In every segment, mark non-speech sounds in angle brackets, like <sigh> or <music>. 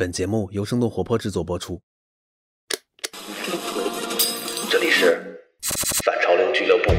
本节目由生动活泼制作播出。这里是反潮流俱乐部。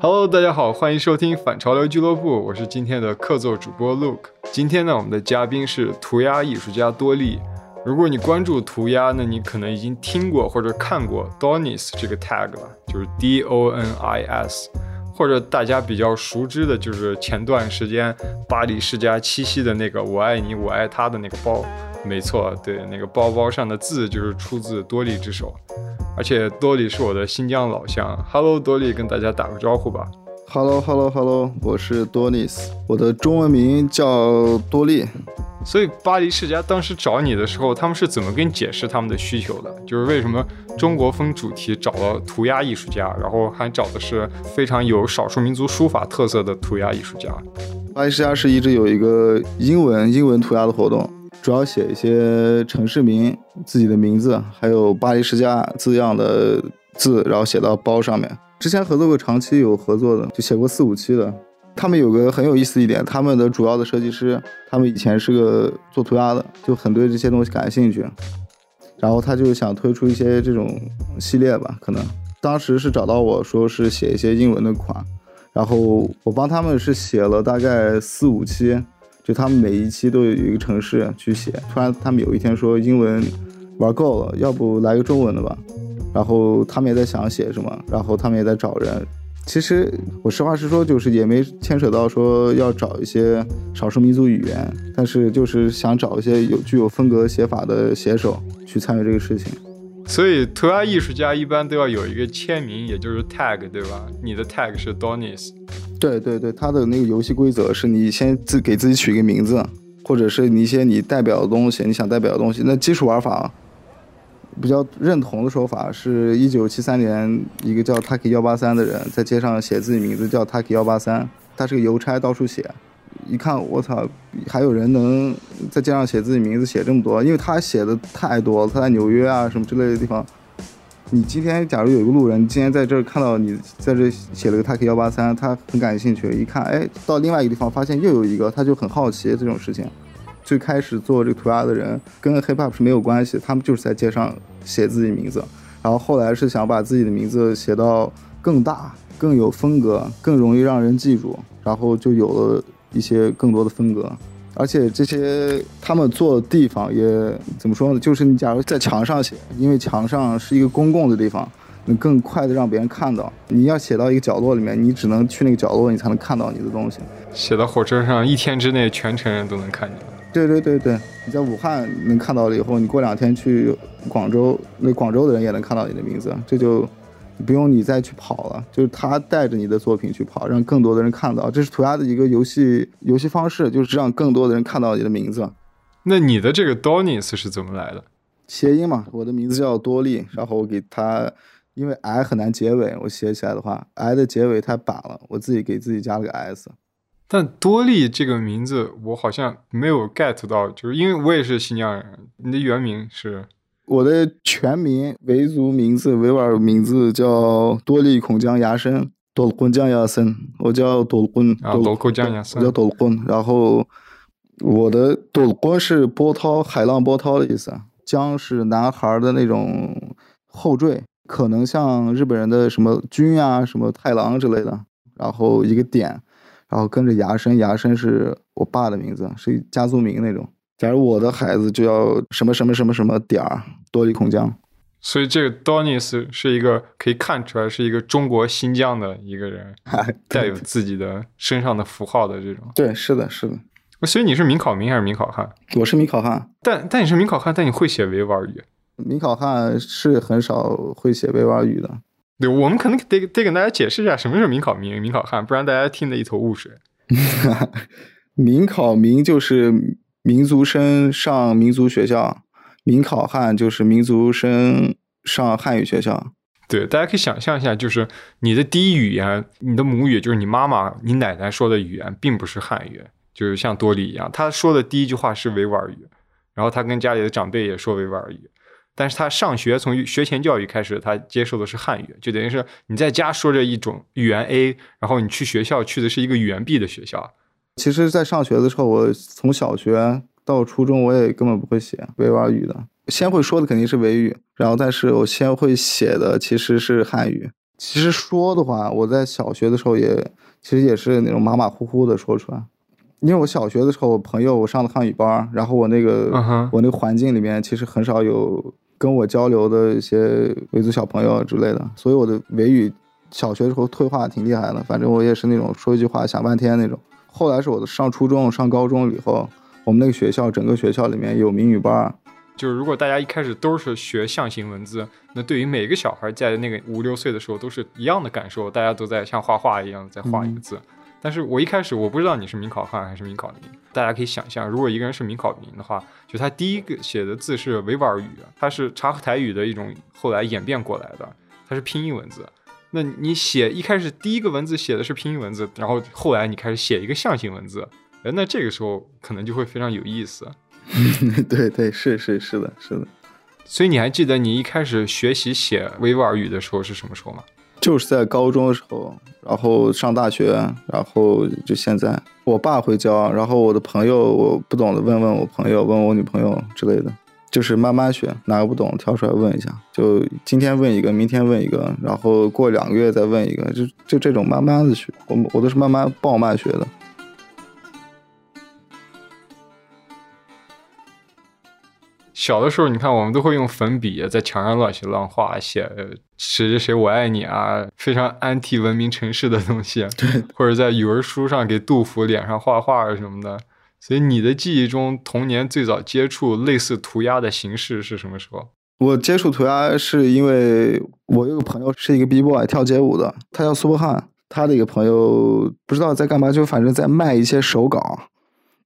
Hello，大家好，欢迎收听反潮流俱乐部，我是今天的客座主播 Luke。今天呢，我们的嘉宾是涂鸦艺术家多利。如果你关注涂鸦，那你可能已经听过或者看过 Donis 这个 tag 了，就是 D O N I S，或者大家比较熟知的就是前段时间巴黎世家七夕的那个“我爱你，我爱他”的那个包。没错，对，那个包包上的字就是出自多利之手。而且多利是我的新疆老乡，Hello，多利，跟大家打个招呼吧。Hello，Hello，Hello，我是多尼斯，我的中文名叫多利。所以巴黎世家当时找你的时候，他们是怎么跟你解释他们的需求的？就是为什么中国风主题找了涂鸦艺术家，然后还找的是非常有少数民族书法特色的涂鸦艺术家？巴黎世家是一直有一个英文英文涂鸦的活动。主要写一些城市名、自己的名字，还有巴黎世家字样的字，然后写到包上面。之前合作过，长期有合作的，就写过四五期的。他们有个很有意思一点，他们的主要的设计师，他们以前是个做涂鸦的，就很对这些东西感兴趣。然后他就想推出一些这种系列吧，可能当时是找到我说是写一些英文的款，然后我帮他们是写了大概四五期。就他们每一期都有一个城市去写，突然他们有一天说英文玩够了，要不来个中文的吧？然后他们也在想写什么，然后他们也在找人。其实我实话实说，就是也没牵扯到说要找一些少数民族语言，但是就是想找一些有具有风格写法的写手去参与这个事情。所以涂鸦艺术家一般都要有一个签名，也就是 tag，对吧？你的 tag 是 Donis。对对对，他的那个游戏规则是你先自给自己取一个名字，或者是你一些你代表的东西，你想代表的东西。那基础玩法比较认同的说法是，一九七三年一个叫 Taki 幺八三的人在街上写自己名字叫 Taki 幺八三，他是个邮差，到处写。一看我操，还有人能在街上写自己名字写这么多，因为他写的太多了。他在纽约啊什么之类的地方。你今天假如有一个路人，今天在这儿看到你在这写了个 Taki 幺八三，他很感兴趣，一看，哎，到另外一个地方发现又有一个，他就很好奇这种事情。最开始做这个涂鸦的人跟 hip hop 是没有关系，他们就是在街上写自己名字，然后后来是想把自己的名字写到更大、更有风格、更容易让人记住，然后就有了一些更多的风格。而且这些他们做的地方也怎么说呢？就是你假如在墙上写，因为墙上是一个公共的地方，你更快的让别人看到。你要写到一个角落里面，你只能去那个角落，你才能看到你的东西。写到火车上，一天之内全城人都能看见。对对对对，你在武汉能看到了以后，你过两天去广州，那广州的人也能看到你的名字，这就。不用你再去跑了，就是他带着你的作品去跑，让更多的人看到。这是涂鸦的一个游戏游戏方式，就是让更多的人看到你的名字。那你的这个 Donis 是怎么来的？谐音嘛，我的名字叫多利，然后我给他，因为 I 很难结尾，我写起来的话，I 的结尾太板了，我自己给自己加了个 S。但多利这个名字我好像没有 get 到，就是因为我也是新疆人，你的原名是？我的全名维族名字维吾尔名字叫多利孔江牙生多坤江牙森，我叫多坤多坤江牙森，我叫多坤。然后我的多坤是波涛海浪波涛的意思，江是男孩的那种后缀，可能像日本人的什么君啊什么太郎之类的。然后一个点，然后跟着牙生牙生是我爸的名字，是家族名那种。假如我的孩子就要什么什么什么什么点儿多利孔江，所以这个 Donis 是一个可以看出来是一个中国新疆的一个人，<laughs> 带有自己的身上的符号的这种。对，是的，是的。所以你是民考民还是民考汉？我是民考汉，但但你是民考汉，但你会写维吾尔语。民考汉是很少会写维吾尔语的。对，我们可能得得跟大家解释一下什么是民考民，民考汉，不然大家听得一头雾水。<laughs> 民考民就是。民族生上民族学校，民考汉就是民族生上汉语学校。对，大家可以想象一下，就是你的第一语言，你的母语就是你妈妈、你奶奶说的语言，并不是汉语，就是像多里一样，他说的第一句话是维吾尔语，然后他跟家里的长辈也说维吾尔语。但是他上学从学前教育开始，他接受的是汉语，就等于是你在家说着一种语言 A，然后你去学校去的是一个语言 B 的学校。其实，在上学的时候，我从小学到初中，我也根本不会写维吾尔语的。先会说的肯定是维语，然后但是我先会写的其实是汉语。其实说的话，我在小学的时候也其实也是那种马马虎虎的说出来，因为我小学的时候，我朋友我上的汉语班，然后我那个我那个环境里面其实很少有。跟我交流的一些维族小朋友之类的，所以我的维语小学的时候退化挺厉害的。反正我也是那种说一句话想半天那种。后来是我的上初中、上高中以后，我们那个学校整个学校里面有闽语班。就是如果大家一开始都是学象形文字，那对于每个小孩在那个五六岁的时候都是一样的感受，大家都在像画画一样在画一个字。但是我一开始我不知道你是明考汉还是明考民，大家可以想象，如果一个人是明考民的话，就他第一个写的字是维吾尔语，它是察合台语的一种后来演变过来的，它是拼音文字。那你写一开始第一个文字写的是拼音文字，然后后来你开始写一个象形文字，哎，那这个时候可能就会非常有意思。<laughs> 对对，是是是的，是的。所以你还记得你一开始学习写维吾尔语的时候是什么时候吗？就是在高中的时候，然后上大学，然后就现在，我爸会教，然后我的朋友我不懂的问问我朋友，问我女朋友之类的，就是慢慢学，哪个不懂挑出来问一下，就今天问一个，明天问一个，然后过两个月再问一个，就就这种慢慢的学，我我都是慢慢爆慢学的。小的时候，你看我们都会用粉笔在墙上乱写乱画，写谁谁谁我爱你啊，非常 anti 文明城市的东西。<laughs> 对，或者在语文书上给杜甫脸上画画什么的。所以你的记忆中，童年最早接触类似涂鸦的形式是什么时候？我接触涂鸦是因为我有个朋友是一个 B boy 跳街舞的，他叫苏博汉，他的一个朋友不知道在干嘛，就反正在卖一些手稿。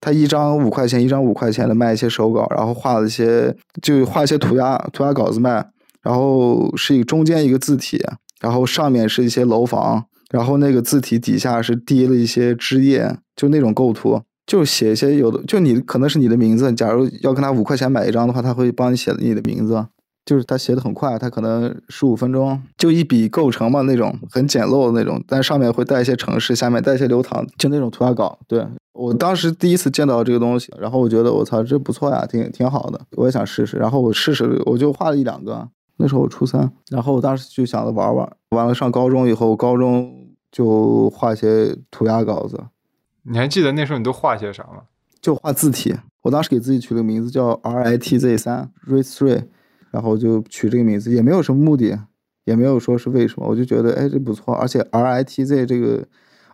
他一张五块钱，一张五块钱的卖一些手稿，然后画了一些，就画一些涂鸦，涂鸦稿子卖。然后是一中间一个字体，然后上面是一些楼房，然后那个字体底下是滴了一些汁液，就那种构图，就写一些有的，就你可能是你的名字。假如要跟他五块钱买一张的话，他会帮你写你的名字，就是他写的很快，他可能十五分钟就一笔构成嘛，那种很简陋的那种，但上面会带一些城市，下面带一些流淌，就那种涂鸦稿，对。我当时第一次见到这个东西，然后我觉得我操，这不错呀，挺挺好的，我也想试试。然后我试试，我就画了一两个。那时候我初三，然后我当时就想着玩玩。完了上高中以后，高中就画些涂鸦稿子。你还记得那时候你都画些啥吗？就画字体。我当时给自己取了个名字叫 R I T Z 三 r i Three，然后就取这个名字，也没有什么目的，也没有说是为什么，我就觉得哎这不错，而且 R I T Z 这个。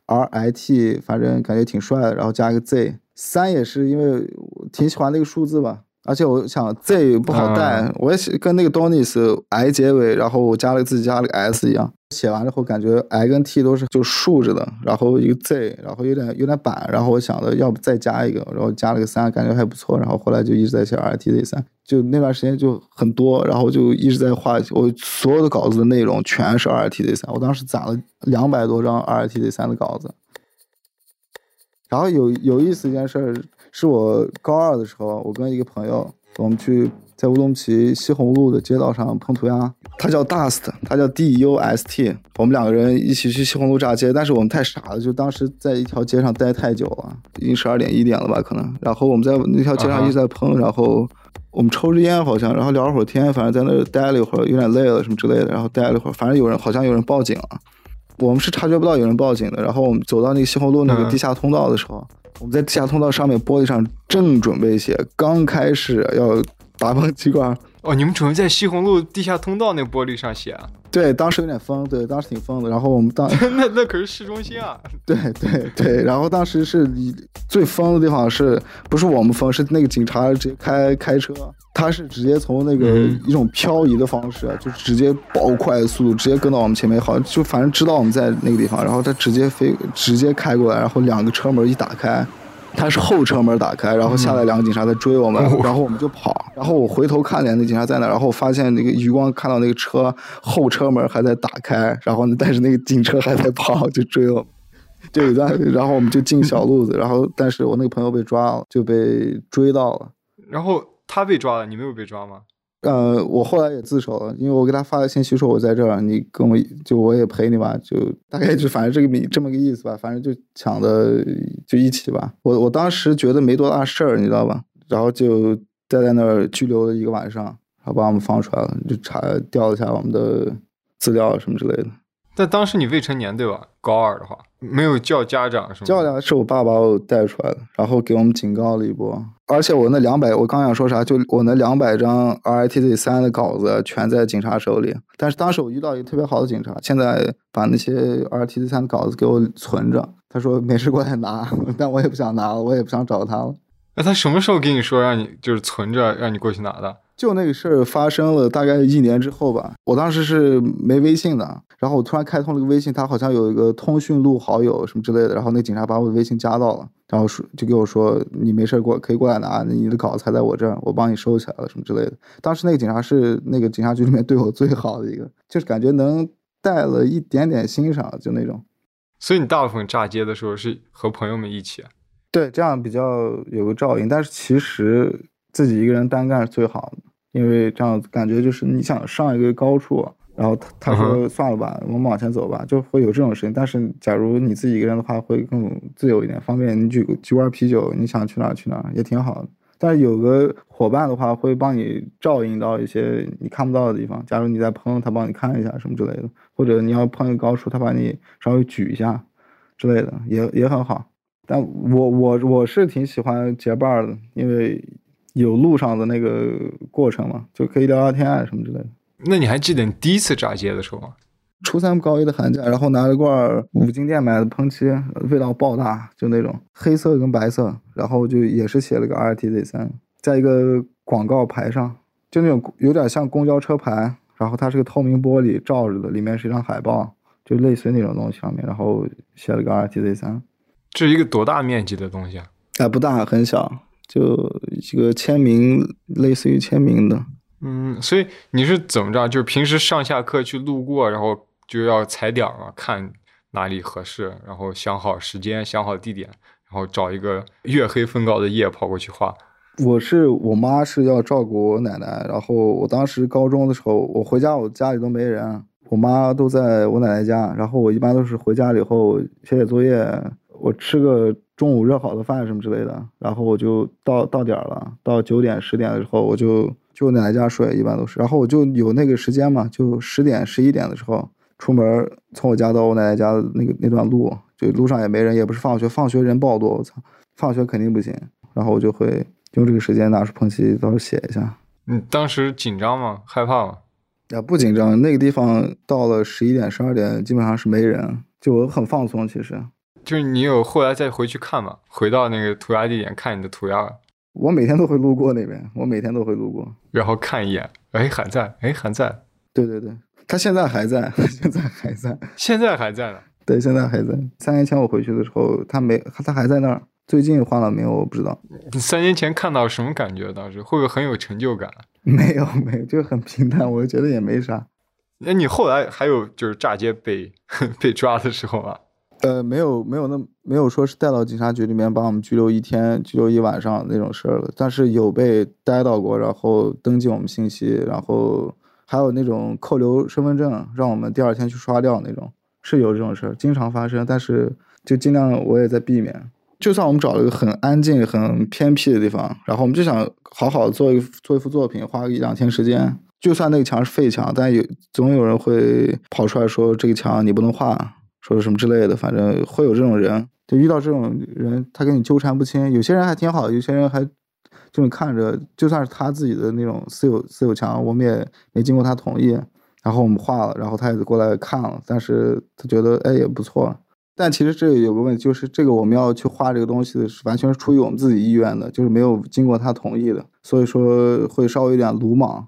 R I T，反正感觉挺帅的，然后加一个 Z，三也是因为挺喜欢那个数字吧，而且我想 Z 不好带，我也写跟那个 Donis I 结尾，然后我加了自己加了个 S 一样，写完了后感觉 I 跟 T 都是就竖着的，然后一个 Z，然后有点有点板，然后我想的要不再加一个，然后加了个三，感觉还不错，然后后来就一直在写 R T Z 三。就那段时间就很多，然后就一直在画。我所有的稿子的内容全是 R T Z 三，我当时攒了两百多张 R T Z 三的稿子。然后有有意思一件事是我高二的时候，我跟一个朋友，我们去在乌鲁木齐西红路的街道上碰涂鸦。他叫 Dust，他叫 D U S T。我们两个人一起去西红路炸街，但是我们太傻了，就当时在一条街上待太久了，已经十二点一点了吧可能。然后我们在那条街上一直在碰，然后。我们抽着烟好像，然后聊了会儿天，反正在那待了一会儿，有点累了什么之类的，然后待了一会儿，反正有人好像有人报警了，我们是察觉不到有人报警的。然后我们走到那个西红路那个地下通道的时候，我们在地下通道上面玻璃上正准备写，刚开始要打崩机关。哦，你们准备在西红路地下通道那玻璃上写啊？<laughs> 对，当时有点疯，对，当时挺疯的。然后我们当 <laughs> 那那可是市中心啊。<laughs> 对对对，然后当时是最疯的地方是不是我们疯？是那个警察直接开开车，他是直接从那个一种漂移的方式，就直接爆快速度直接跟到我们前面，好像就反正知道我们在那个地方，然后他直接飞直接开过来，然后两个车门一打开。他是后车门打开，然后下来两个警察在追我们，然后我们就跑。然后我回头看见那警察在哪，然后我发现那个余光看到那个车后车门还在打开，然后呢，但是那个警车还在跑，就追我。就有段，然后我们就进小路子，然后但是我那个朋友被抓了，就被追到了。然后他被抓了，你没有被抓吗？呃，我后来也自首了，因为我给他发了信息说我在这儿，你跟我就我也陪你吧，就大概就反正这个这么个意思吧，反正就抢的就一起吧。我我当时觉得没多大事儿，你知道吧？然后就待在那儿拘留了一个晚上，然后把我们放出来了，就查调了一下我们的资料什么之类的。但当时你未成年对吧？高二的话没有叫家长是吗？叫家是我爸把我带出来的，然后给我们警告了一波。而且我那两百，我刚想说啥，就我那两百张 RITZ 三的稿子全在警察手里。但是当时我遇到一个特别好的警察，现在把那些 RITZ 三的稿子给我存着。他说没事过来拿，<laughs> 但我也不想拿了，我也不想找他了。那他什么时候跟你说让你就是存着让你过去拿的？就那个事儿发生了大概一年之后吧，我当时是没微信的，然后我突然开通了个微信，他好像有一个通讯录好友什么之类的，然后那警察把我的微信加到了，然后说就给我说你没事过可以过来拿，你的稿子还在我这儿，我帮你收起来了什么之类的。当时那个警察是那个警察局里面对我最好的一个，就是感觉能带了一点点欣赏，就那种。所以你大部分炸街的时候是和朋友们一起？对，这样比较有个照应，但是其实自己一个人单干是最好的。因为这样感觉就是你想上一个高处，然后他他说算了吧，我们往前走吧，就会有这种事情。但是假如你自己一个人的话，会更自由一点，方便你举举罐啤酒，你想去哪去哪也挺好的。但是有个伙伴的话，会帮你照应到一些你看不到的地方。假如你在朋友，他帮你看一下什么之类的，或者你要碰一个高处，他把你稍微举一下之类的，也也很好。但我我我是挺喜欢结伴的，因为。有路上的那个过程嘛，就可以聊聊天啊什么之类的。那你还记得你第一次炸街的时候吗？初三高一的寒假，然后拿了罐五金店买的喷漆，味道爆大，就那种黑色跟白色，然后就也是写了个 R T Z 三，在一个广告牌上，就那种有点像公交车牌，然后它是个透明玻璃罩着的，里面是一张海报，就类似于那种东西上面，然后写了个 R T Z 三。这是一个多大面积的东西啊？哎，不大，很小。就一个签名，类似于签名的。嗯，所以你是怎么着？就是平时上下课去路过，然后就要踩点嘛，看哪里合适，然后想好时间，想好地点，然后找一个月黑风高的夜跑过去画。我是我妈是要照顾我奶奶，然后我当时高中的时候，我回家我家里都没人，我妈都在我奶奶家，然后我一般都是回家了以后写写作业，我吃个。中午热好的饭什么之类的，然后我就到到点了，到九点十点的时候，我就就奶奶家睡，一般都是。然后我就有那个时间嘛，就十点十一点的时候出门，从我家到我奶奶家的那个那段路，就路上也没人，也不是放学，放学人爆多，我操，放学肯定不行。然后我就会用这个时间拿出喷漆，到时候写一下。你当时紧张吗？害怕吗？啊，不紧张。那个地方到了十一点十二点，基本上是没人，就我很放松，其实。就是你有后来再回去看嘛？回到那个涂鸦地点看你的涂鸦。我每天都会路过那边，我每天都会路过，然后看一眼，哎，还在，哎，还在。对对对，他现在还在，<laughs> 现在还在，现在还在呢。对，现在还在。三年前我回去的时候，他没，他还在那儿。最近换了没有？我不知道。你三年前看到什么感觉？当时会不会很有成就感？没有，没有，就很平淡。我觉得也没啥。那你后来还有就是炸街被 <laughs> 被抓的时候吗？呃，没有，没有那没有说是带到警察局里面把我们拘留一天、拘留一晚上那种事儿了。但是有被逮到过，然后登记我们信息，然后还有那种扣留身份证，让我们第二天去刷掉那种，是有这种事儿，经常发生。但是就尽量我也在避免。就算我们找了一个很安静、很偏僻的地方，然后我们就想好好做一做一幅作品，花个一两天时间。就算那个墙是废墙，但有总有人会跑出来说这个墙你不能画。说什么之类的，反正会有这种人，就遇到这种人，他跟你纠缠不清。有些人还挺好，有些人还就你看着，就算是他自己的那种私有私有墙，我们也没经过他同意，然后我们画了，然后他也过来看了，但是他觉得哎也不错。但其实这有个问题，就是这个我们要去画这个东西是完全是出于我们自己意愿的，就是没有经过他同意的，所以说会稍微有点鲁莽，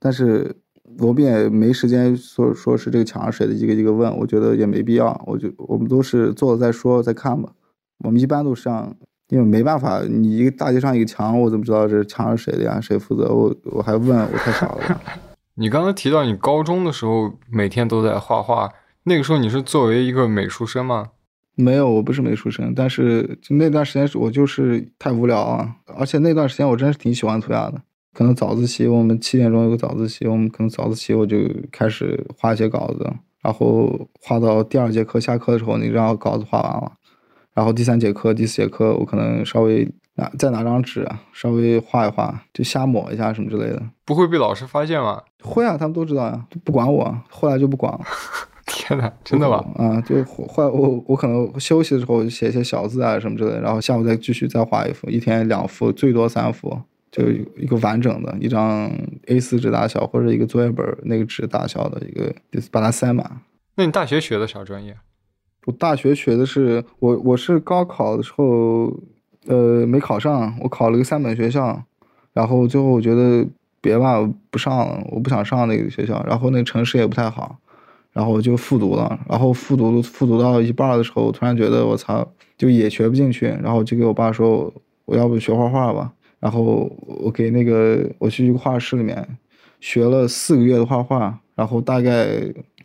但是。我们也没时间说说是这个墙上谁的，一个一个问，我觉得也没必要。我就我们都是做了再说再看吧。我们一般都是这样，因为没办法，你一个大街上一个墙，我怎么知道这墙是谁的呀？谁负责？我我还问，我太傻了。<laughs> 你刚才提到你高中的时候每天都在画画，那个时候你是作为一个美术生吗？没有，我不是美术生，但是那段时间是我就是太无聊啊，而且那段时间我真是挺喜欢涂鸦的。可能早自习我们七点钟有个早自习，我们可能早自习我就开始画一些稿子，然后画到第二节课下课的时候，你让稿子画完了，然后第三节课、第四节课我可能稍微拿再拿张纸稍微画一画，就瞎抹一下什么之类的。不会被老师发现吗？会啊，他们都知道呀，就不管我，后来就不管了。<laughs> 天哪，真的吗？啊，就画我我可能休息的时候写一些小字啊什么之类的，然后下午再继续再画一幅，一天两幅，最多三幅。就一个完整的一张 A4 纸大小或者一个作业本那个纸大小的一个，就是把它塞满。那你大学学的啥专业？我大学学的是我我是高考的时候，呃，没考上，我考了个三本学校，然后最后我觉得别吧，不上了，我不想上那个学校，然后那城市也不太好，然后我就复读了，然后复读复读到一半的时候，突然觉得我操，就也学不进去，然后就给我爸说，我要不学画画吧。然后我给那个我去一个画室里面学了四个月的画画，然后大概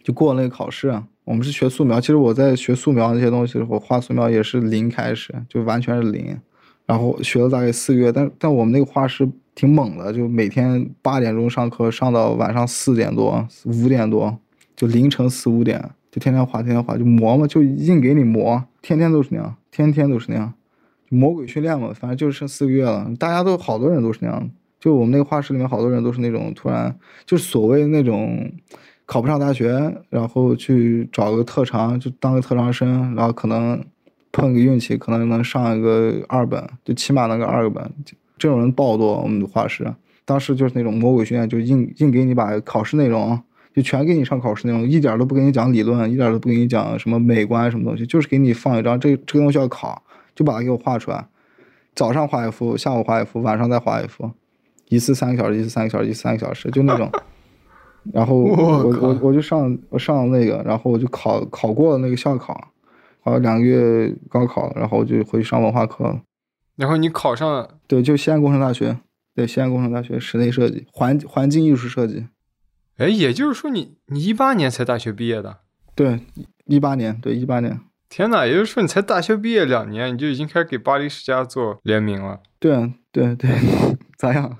就过了那个考试。我们是学素描，其实我在学素描那些东西的时候，画素描也是零开始，就完全是零。然后学了大概四个月，但但我们那个画室挺猛的，就每天八点钟上课，上到晚上四点多、五点多，就凌晨四五点，就天天画，天天画，就磨嘛，就硬给你磨，天天都是那样，天天都是那样。魔鬼训练嘛，反正就剩四个月了，大家都好多人都是那样，就我们那个画室里面好多人都是那种突然就是所谓那种考不上大学，然后去找个特长，就当个特长生，然后可能碰个运气，可能能上一个二本，就起码能个二个本，这种人爆多。我们的画室当时就是那种魔鬼训练，就硬硬给你把考试内容就全给你上考试内容，一点都不给你讲理论，一点都不给你讲什么美观什么东西，就是给你放一张这这个东西要考。就把它给我画出来，早上画一幅，下午画一幅，晚上再画一幅，一次三个小时，一次三个小时，一次三个小时，就那种。<laughs> 然后我我我就上我上那个，然后我就考考过了那个校考，考了两个月高考，然后我就回去上文化课了。然后你考上了？对，就西安工程大学，对，西安工程大学室内设计、环环境艺术设计。哎，也就是说你你一八年才大学毕业的？对，一八年，对，一八年。天哪！也就是说，你才大学毕业两年，你就已经开始给巴黎世家做联名了？对啊对对，<laughs> 咋样？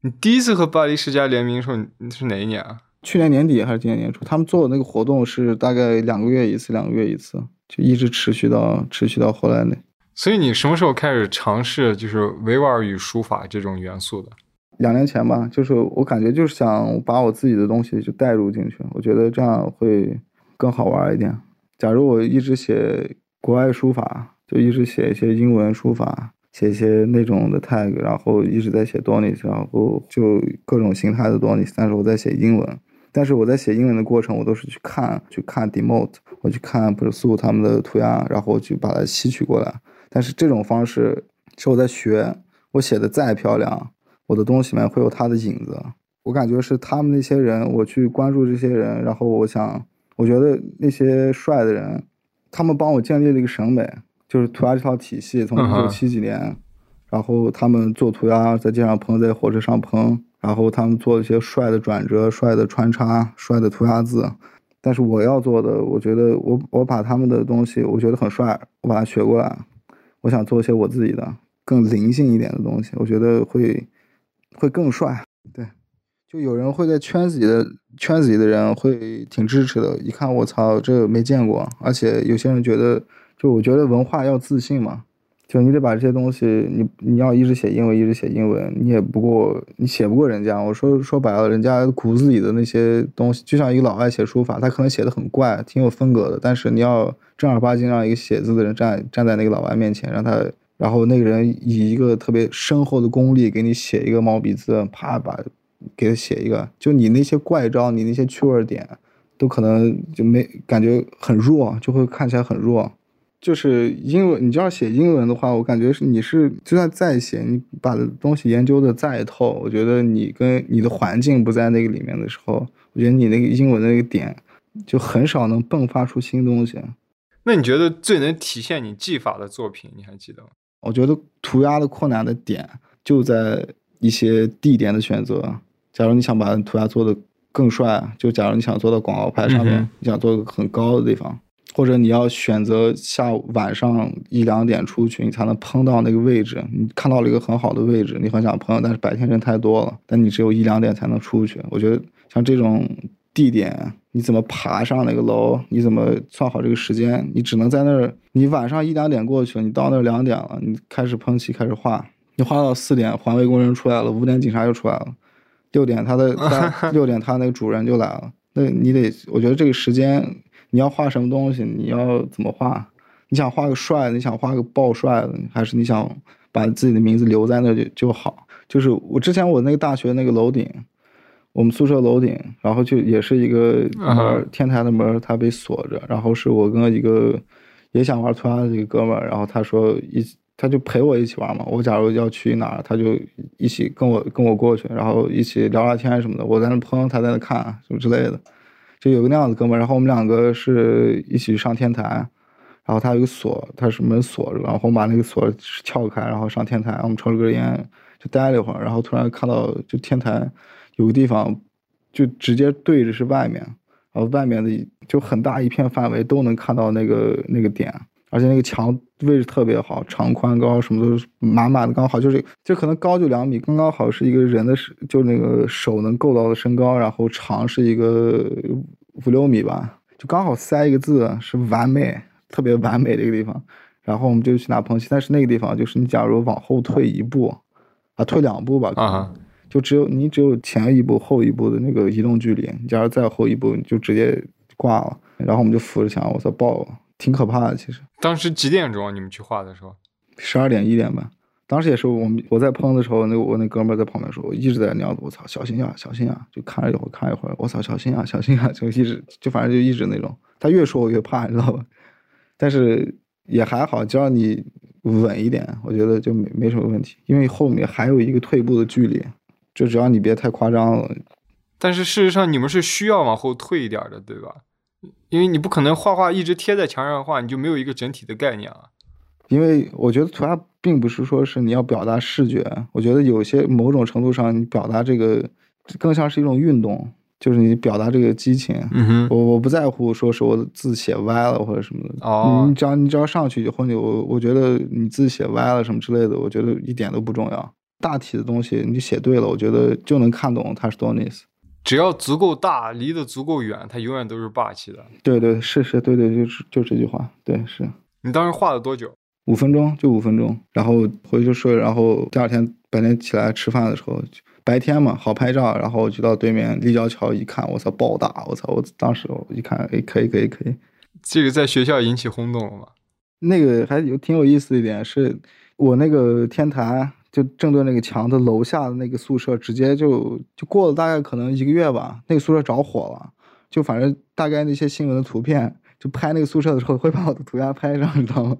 你第一次和巴黎世家联名的时候，你是哪一年啊？去年年底还是今年年初？他们做的那个活动是大概两个月一次，两个月一次，就一直持续到持续到后来那。所以你什么时候开始尝试就是维吾尔语书法这种元素的？两年前吧，就是我感觉就是想把我自己的东西就带入进去，我觉得这样会更好玩一点。假如我一直写国外书法，就一直写一些英文书法，写一些那种的 tag，然后一直在写 Donis，然后就各种形态的 Donis，但是我在写英文，但是我在写英文的过程，我都是去看去看 Demote，我去看 Pursu 他们的涂鸦，然后去把它吸取过来。但是这种方式是我在学，我写的再漂亮，我的东西里面会有他的影子。我感觉是他们那些人，我去关注这些人，然后我想。我觉得那些帅的人，他们帮我建立了一个审美，就是涂鸦这套体系。从一九七几年，然后他们做涂鸦，在街上喷，在火车上喷，然后他们做一些帅的转折、帅的穿插、帅的涂鸦字。但是我要做的，我觉得我我把他们的东西，我觉得很帅，我把它学过来，我想做一些我自己的更灵性一点的东西，我觉得会会更帅。对。就有人会在圈子里的圈子里的人会挺支持的，一看我操，这没见过。而且有些人觉得，就我觉得文化要自信嘛，就你得把这些东西，你你要一直写英文，一直写英文，你也不过你写不过人家。我说说白了，人家骨子里的那些东西，就像一个老外写书法，他可能写的很怪，挺有风格的，但是你要正儿八经让一个写字的人站站在那个老外面前，让他，然后那个人以一个特别深厚的功力给你写一个毛笔字，啪把。给他写一个，就你那些怪招，你那些趣味点，都可能就没感觉很弱，就会看起来很弱。就是英文，你就要写英文的话，我感觉是你是就算再写，你把东西研究的再透，我觉得你跟你的环境不在那个里面的时候，我觉得你那个英文的那个点就很少能迸发出新东西。那你觉得最能体现你技法的作品，你还记得吗？我觉得涂鸦的困难的点就在一些地点的选择。假如你想把涂鸦做的更帅，就假如你想做到广告牌上面，你想做个很高的地方，或者你要选择下午晚上一两点出去，你才能碰到那个位置。你看到了一个很好的位置，你很想碰，但是白天人太多了，但你只有一两点才能出去。我觉得像这种地点，你怎么爬上那个楼？你怎么算好这个时间？你只能在那儿，你晚上一两点过去，你到那儿两点了，你开始喷漆，开始画，你画到四点，环卫工人出来了，五点警察就出来了，六点他的 <laughs> 他六点他那个主人就来了。那你得，我觉得这个时间。你要画什么东西？你要怎么画？你想画个帅的，你想画个爆帅的，还是你想把自己的名字留在那就就好？就是我之前我那个大学那个楼顶，我们宿舍楼顶，然后就也是一个门，天台的门，它被锁着。然后是我跟一个也想玩涂鸦的一个哥们儿，然后他说一他就陪我一起玩嘛。我假如要去哪儿，他就一起跟我跟我过去，然后一起聊聊天什么的。我在那喷，他在那看什么之类的。就有个那样的哥们儿，然后我们两个是一起上天台，然后他有个锁，他是门锁着，然后我们把那个锁撬开，然后上天台，我们抽了根烟，就待了一会儿，然后突然看到就天台有个地方，就直接对着是外面，然后外面的就很大一片范围都能看到那个那个点，而且那个墙位置特别好，长宽高什么都是满满的，刚好就是就可能高就两米，刚刚好是一个人的是就那个手能够到的身高，然后长是一个。五六米吧，就刚好塞一个字，是完美，特别完美的一个地方。然后我们就去拿喷漆，但是那个地方就是你假如往后退一步，啊，退两步吧，啊，就只有你只有前一步后一步的那个移动距离。你假如再后一步，你就直接挂了。然后我们就扶着墙，我操，爆，挺可怕的。其实当时几点钟？你们去画的时候？十二点一点吧。当时也是我们我在碰的时候，那我那哥们在旁边说，我一直在那样子，我操，小心啊，小心啊，就看了一会儿看一会儿，我操，小心啊，小心啊，就一直就反正就一直那种。他越说我越怕，你知道吧？但是也还好，只要你稳一点，我觉得就没没什么问题，因为后面还有一个退步的距离，就只要你别太夸张了。但是事实上，你们是需要往后退一点的，对吧？因为你不可能画画一直贴在墙上画，你就没有一个整体的概念了。因为我觉得涂鸦并不是说是你要表达视觉，我觉得有些某种程度上你表达这个更像是一种运动，就是你表达这个激情。嗯哼，我我不在乎说是我的字写歪了或者什么的。哦，你只要你只要上去以后，你我我觉得你字写歪了什么之类的，我觉得一点都不重要。大体的东西你写对了，我觉得就能看懂它是多意思。只要足够大，离得足够远，它永远都是霸气的。对对是是，对对就是就这句话，对是。你当时画了多久？五分钟就五分钟，然后回去睡，然后第二天白天起来吃饭的时候，白天嘛好拍照，然后就到对面立交桥一看，我操爆大，我操！我当时我一看，哎，可以可以可以。这个在学校引起轰动了吗？那个还有挺有意思的一点是，我那个天台就正对那个墙的楼下的那个宿舍，直接就就过了大概可能一个月吧，那个宿舍着火了，就反正大概那些新闻的图片。就拍那个宿舍的时候，会把我的涂鸦拍上，你知道吗？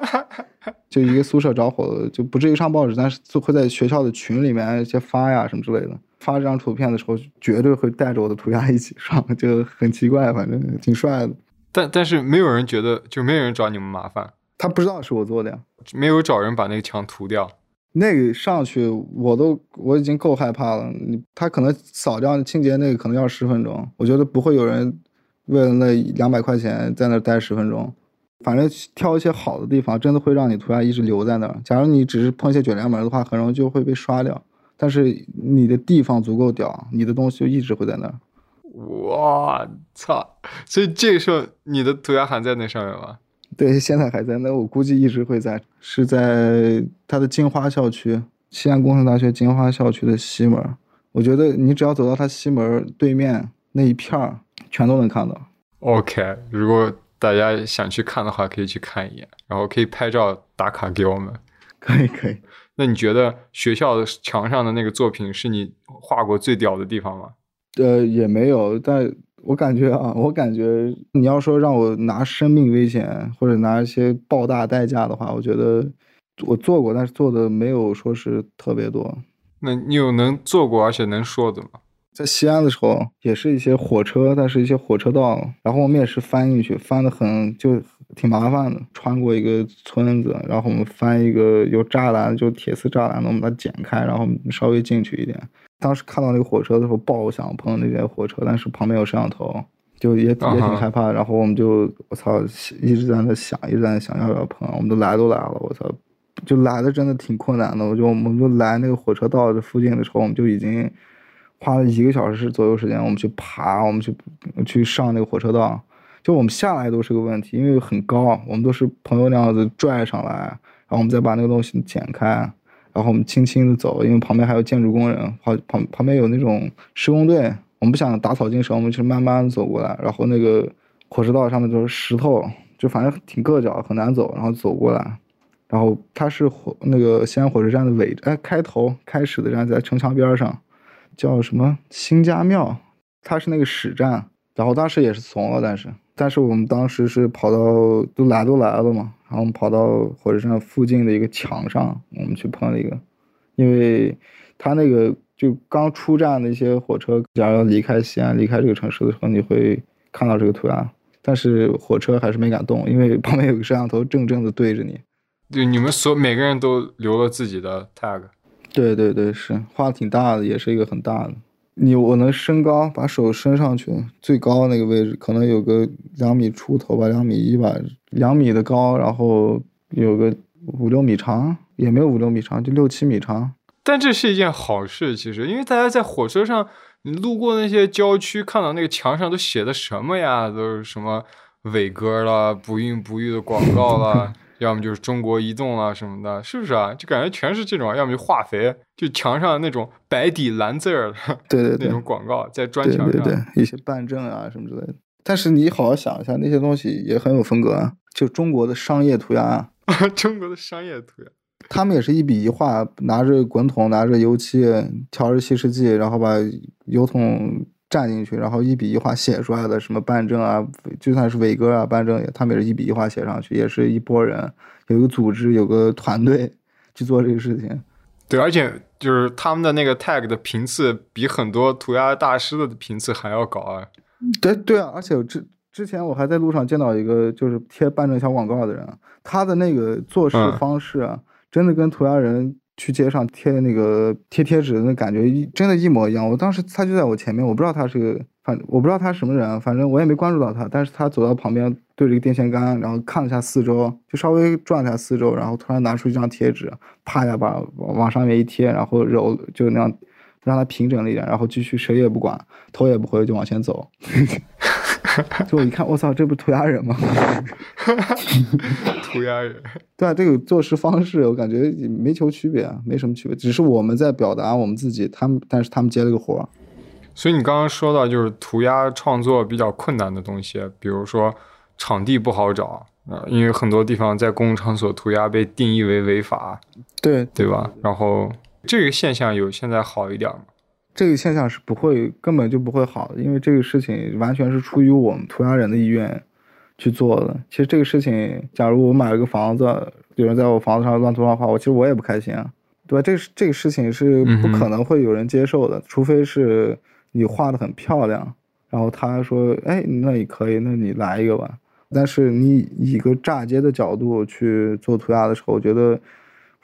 <laughs> 就一个宿舍着火了，就不至于上报纸，但是就会在学校的群里面一些发呀什么之类的。发这张图片的时候，绝对会带着我的涂鸦一起上，就很奇怪，反正挺帅的。但但是没有人觉得，就没有人找你们麻烦。他不知道是我做的呀，没有找人把那个墙涂掉。那个上去我都我已经够害怕了，你他可能扫掉清洁那个可能要十分钟，我觉得不会有人。为了那两百块钱在那待十分钟，反正挑一些好的地方，真的会让你涂鸦一直留在那儿。假如你只是碰一些卷帘门的话，很容易就会被刷掉。但是你的地方足够屌，你的东西就一直会在那儿。我操！所以这个时候你的涂鸦还在那上面吗？对，现在还在。那我估计一直会在，是在它的金花校区，西安工程大学金花校区的西门。我觉得你只要走到它西门对面那一片儿。全都能看到。OK，如果大家想去看的话，可以去看一眼，然后可以拍照打卡给我们。<laughs> 可以可以。那你觉得学校的墙上的那个作品是你画过最屌的地方吗？呃，也没有，但我感觉啊，我感觉你要说让我拿生命危险或者拿一些爆大代价的话，我觉得我做过，但是做的没有说是特别多。那你有能做过而且能说的吗？在西安的时候，也是一些火车，但是一些火车道，然后我们也是翻进去，翻的很就挺麻烦的。穿过一个村子，然后我们翻一个有栅栏，就铁丝栅栏的，我们把它剪开，然后稍微进去一点。当时看到那个火车的时候，爆想碰那些火车，但是旁边有摄像头，就也也挺害怕。然后我们就我操，一直在那想，一直在那想要不要碰，我们都来都来了，我操，就来的真的挺困难的。我就我们就来那个火车道这附近的时候，我们就已经花了一个小时左右时间，我们去爬，我们去去上那个火车道。就我们下来都是个问题，因为很高，我们都是朋友那样子拽上来，然后我们再把那个东西剪开，然后我们轻轻的走，因为旁边还有建筑工人，旁旁旁边有那种施工队，我们不想打草惊蛇，我们就慢慢走过来，然后那个火车道上面都是石头，就反正挺硌脚，很难走，然后走过来，然后它是火那个西安火车站的尾，哎，开头开始的站在城墙边上，叫什么？新家庙，它是那个始站，然后当时也是怂了，但是但是我们当时是跑到都来都来了嘛，然后我们跑到火车站附近的一个墙上，我们去碰了一个，因为他那个就刚出站的一些火车，假如要离开西安、离开这个城市的时候，你会看到这个图案，但是火车还是没敢动，因为旁边有个摄像头正正的对着你。对你们所每个人都留了自己的 tag，对对对，是画的挺大的，也是一个很大的。你我能升高，把手伸上去，最高那个位置可能有个两米出头吧，两米一吧，两米的高，然后有个五六米长，也没有五六米长，就六七米长。但这是一件好事，其实，因为大家在火车上，你路过那些郊区，看到那个墙上都写的什么呀？都是什么伟哥啦、不孕不育的广告啦，要么就是中国移动啊什么的，是不是啊？就感觉全是这种，要么就化肥，就墙上那种白底蓝字儿的对对对那种广告，在砖对墙上。对对，一些办证啊什么之类的。但是你好好想一下，那些东西也很有风格啊，就中国的商业涂鸦啊。<laughs> 中国的商业涂鸦。他们也是一笔一画，拿着滚筒，拿着油漆，调着稀释剂，然后把油桶蘸进去，然后一笔一画写出来的，什么办证啊，就算是伟哥啊，办证也，他们也是一笔一画写上去，也是一拨人，有一个组织，有个团队 <laughs> 去做这个事情。对，而且就是他们的那个 tag 的频次比很多涂鸦大师的频次还要高啊。对对啊，而且我之之前我还在路上见到一个就是贴办证小广告的人，他的那个做事嗯方式啊，真的跟涂鸦人去街上贴那个贴贴纸那感觉真的一模一样。我当时他就在我前面，我不知道他是个，反我不知道他什么人，反正我也没关注到他，但是他走到旁边对着个电线杆，然后看了一下四周，就稍微转了一下四周，然后突然拿出一张贴纸，啪一下把往往上面一贴，然后揉就那样让它平整了一点，然后继续谁也不管，头也不回就往前走。<laughs> 就我一看，我操，这不涂鸦人吗？<laughs> 涂鸦人。<laughs> 对啊，这个做事方式我感觉也没求区别啊，没什么区别，只是我们在表达我们自己，他们但是他们接了个活儿。所以你刚刚说到就是涂鸦创作比较困难的东西，比如说场地不好找啊、呃因为很多地方在公共场所涂鸦被定义为违法，对，对吧？然后这个现象有现在好一点吗？这个现象是不会，根本就不会好的，因为这个事情完全是出于我们涂鸦人的意愿去做的。其实这个事情，假如我买了个房子，有人在我房子上乱涂乱画，我其实我也不开心啊，对吧？这个这个事情是不可能会有人接受的，除非是你画的很漂亮，然后他说，哎，那你可以，那你来一个吧。但是你以一个炸街的角度去做涂鸦的时候，我觉得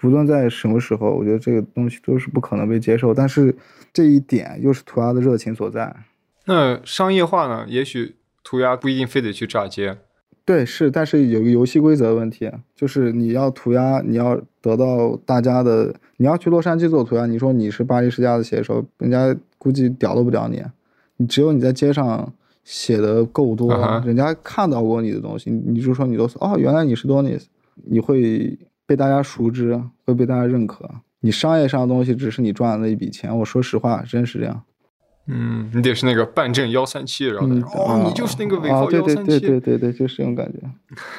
无论在什么时候，我觉得这个东西都是不可能被接受。但是这一点又是涂鸦的热情所在。那商业化呢？也许涂鸦不一定非得去炸街，对，是，但是有个游戏规则问题，就是你要涂鸦，你要得到大家的，你要去洛杉矶做涂鸦，你说你是巴黎世家的写手，人家估计屌都不屌你。你只有你在街上写的够多人家看到过你的东西，你你就说你都哦，原来你是多尼斯，你会被大家熟知，会被大家认可。你商业上的东西只是你赚的那一笔钱，我说实话，真是这样。嗯，你得是那个办证幺三七，然后哦，你就是那个尾啊，号对对对幺三七，对对对，就是这种感觉。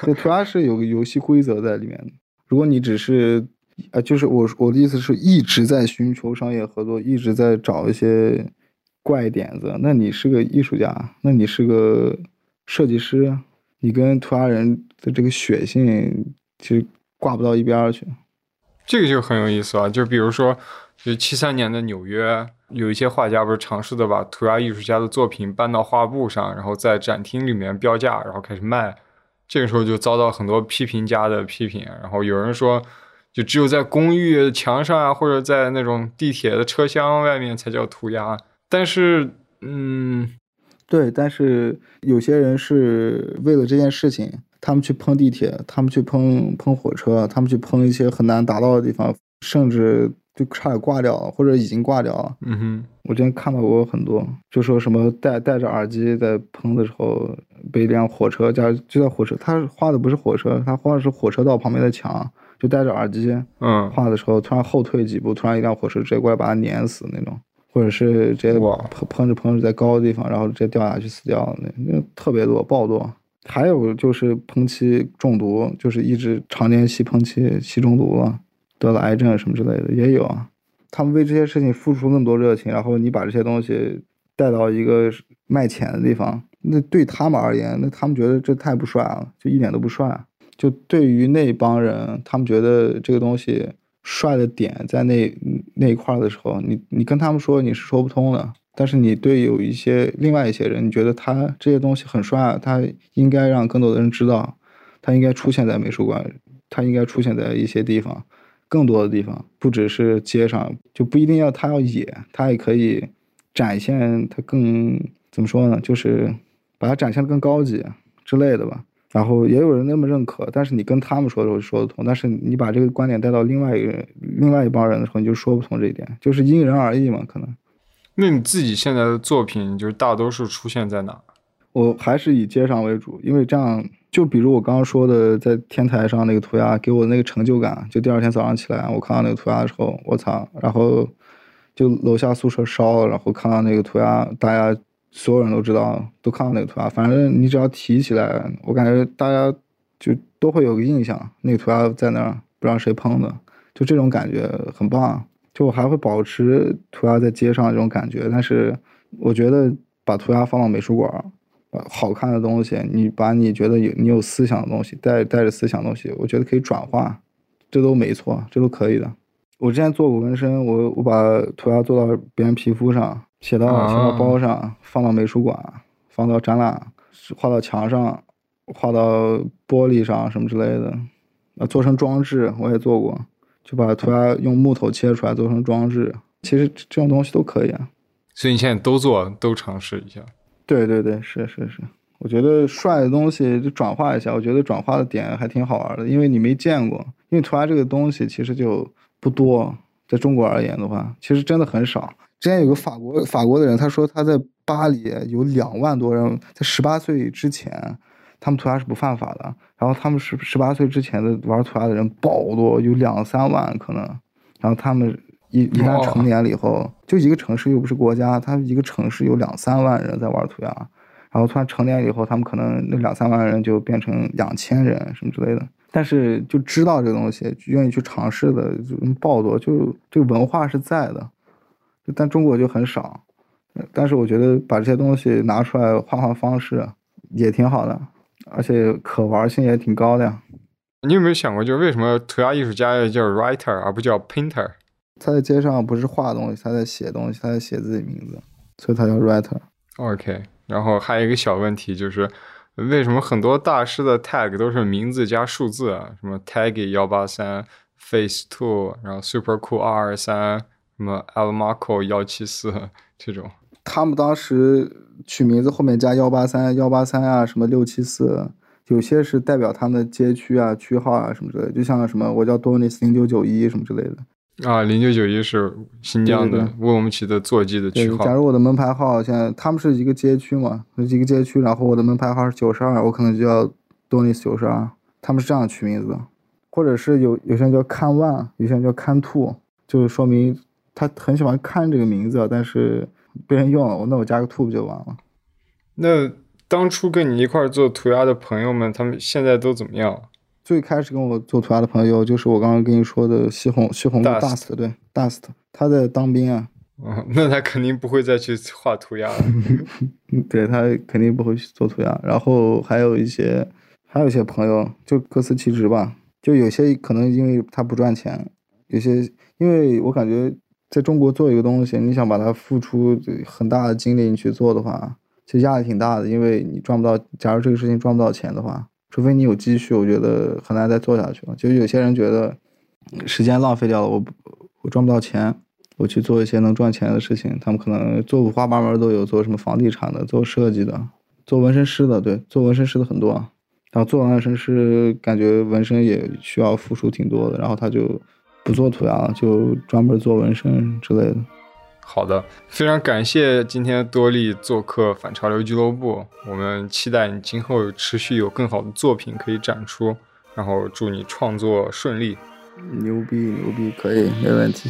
对涂鸦是有个游戏规则在里面的。如果你只是，呃，就是我我的意思是一直在寻求商业合作，一直在找一些怪点子，那你是个艺术家，那你是个设计师，你跟涂鸦人的这个血性其实挂不到一边儿去。这个就很有意思啊。就比如说，就七三年的纽约，有一些画家不是尝试的把涂鸦艺术家的作品搬到画布上，然后在展厅里面标价，然后开始卖。这个时候就遭到很多批评家的批评，然后有人说，就只有在公寓墙上啊，或者在那种地铁的车厢外面才叫涂鸦。但是，嗯，对，但是有些人是为了这件事情，他们去碰地铁，他们去碰碰火车，他们去碰一些很难达到的地方，甚至就差点挂掉了，或者已经挂掉了。嗯哼，我之前看到过很多，就说什么戴戴着耳机在碰的时候，被一辆火车，假如就在火车，他画的不是火车，他画的是火车道旁边的墙，就戴着耳机嗯，画的时候，突然后退几步，突然一辆火车直接过来把他碾死那种，或者是直接哇碰碰着碰着在高的地方，然后直接掉下去死掉了，那那特别多，爆多。还有就是喷漆中毒，就是一直常年吸喷漆，吸中毒了，得了癌症什么之类的也有啊。他们为这些事情付出那么多热情，然后你把这些东西带到一个卖钱的地方，那对他们而言，那他们觉得这太不帅了，就一点都不帅。就对于那帮人，他们觉得这个东西帅的点在那那一块的时候，你你跟他们说你是说不通的。但是你对有一些另外一些人，你觉得他这些东西很帅，他应该让更多的人知道，他应该出现在美术馆，他应该出现在一些地方，更多的地方，不只是街上，就不一定要他要野，他也可以展现他更怎么说呢，就是把它展现的更高级之类的吧。然后也有人那么认可，但是你跟他们说的时候就说得通，但是你把这个观点带到另外一个、另外一帮人的时候，你就说不通这一点，就是因人而异嘛，可能。那你自己现在的作品就是大多数出现在哪？我还是以街上为主，因为这样，就比如我刚刚说的，在天台上那个涂鸦，给我那个成就感。就第二天早上起来，我看到那个涂鸦的时候，我操！然后就楼下宿舍烧了，然后看到那个涂鸦，大家所有人都知道，都看到那个涂鸦。反正你只要提起来，我感觉大家就都会有个印象，那个涂鸦在那儿，不知道谁碰的，就这种感觉很棒。就我还会保持涂鸦在街上这种感觉，但是我觉得把涂鸦放到美术馆好看的东西，你把你觉得有你有思想的东西带带着思想的东西，我觉得可以转化，这都没错，这都可以的。我之前做过纹身，我我把涂鸦做到别人皮肤上，写到写到包上，放到美术馆，放到展览，画到墙上，画到玻璃上什么之类的，啊，做成装置我也做过。就把涂鸦用木头切出来做成装置，其实这种东西都可以啊。所以你现在都做，都尝试一下。对对对，是是是。我觉得帅的东西就转化一下，我觉得转化的点还挺好玩的，因为你没见过。因为涂鸦这个东西其实就不多，在中国而言的话，其实真的很少。之前有个法国法国的人，他说他在巴黎有两万多人，在十八岁之前。他们涂鸦是不犯法的，然后他们十十八岁之前的玩涂鸦的人爆多，有两三万可能。然后他们一一旦成年了以后，就一个城市又不是国家，他们一个城市有两三万人在玩涂鸦。然后突然成年以后，他们可能那两三万人就变成两千人什么之类的。但是就知道这个东西，愿意去尝试的就爆多，就这个文化是在的，但中国就很少。但是我觉得把这些东西拿出来换换方式也挺好的。而且可玩性也挺高的呀。你有没有想过，就是为什么涂鸦艺术家要叫 writer 而不叫 painter？他在街上不是画东西，他在写东西，他在写自己名字，所以他叫 writer。OK。然后还有一个小问题就是，为什么很多大师的 tag 都是名字加数字啊？什么 tag 幺八三，face two，然后 super cool 二二三，什么 almaco 幺七四这种。他们当时取名字后面加幺八三幺八三啊，什么六七四，有些是代表他们的街区啊、区号啊什么之类的，就像什么我叫多尼斯零九九一什么之类的。啊，零九九一是新疆的乌鲁木齐的座机的区号。假如我的门牌号现在他们是一个街区嘛，一个街区，然后我的门牌号是九十二，我可能就叫多尼斯九十二。他们是这样取名字的，或者是有有些人叫看 one，有些人叫看 two，就是说明他很喜欢看这个名字，但是。被人用了，那我加个 two 不就完了？那当初跟你一块做涂鸦的朋友们，他们现在都怎么样？最开始跟我做涂鸦的朋友，就是我刚刚跟你说的西红西红 dust，对 dust，他在当兵啊。<laughs> 哦，那他肯定不会再去画涂鸦了。<laughs> 对他肯定不会去做涂鸦。然后还有一些，还有一些朋友，就各司其职吧。就有些可能因为他不赚钱，有些因为我感觉。在中国做一个东西，你想把它付出很大的精力你去做的话，其实压力挺大的，因为你赚不到。假如这个事情赚不到钱的话，除非你有积蓄，我觉得很难再做下去了。就有些人觉得时间浪费掉了，我我赚不到钱，我去做一些能赚钱的事情。他们可能做五花八门都有，做什么房地产的，做设计的，做纹身师的，对，做纹身师的很多。然后做完纹身师，感觉纹身也需要付出挺多的，然后他就不做涂鸦了，就专门做纹身之类的。好的，非常感谢今天多利做客反潮流俱乐部，我们期待你今后持续有更好的作品可以展出，然后祝你创作顺利。牛逼牛逼，可以没问题。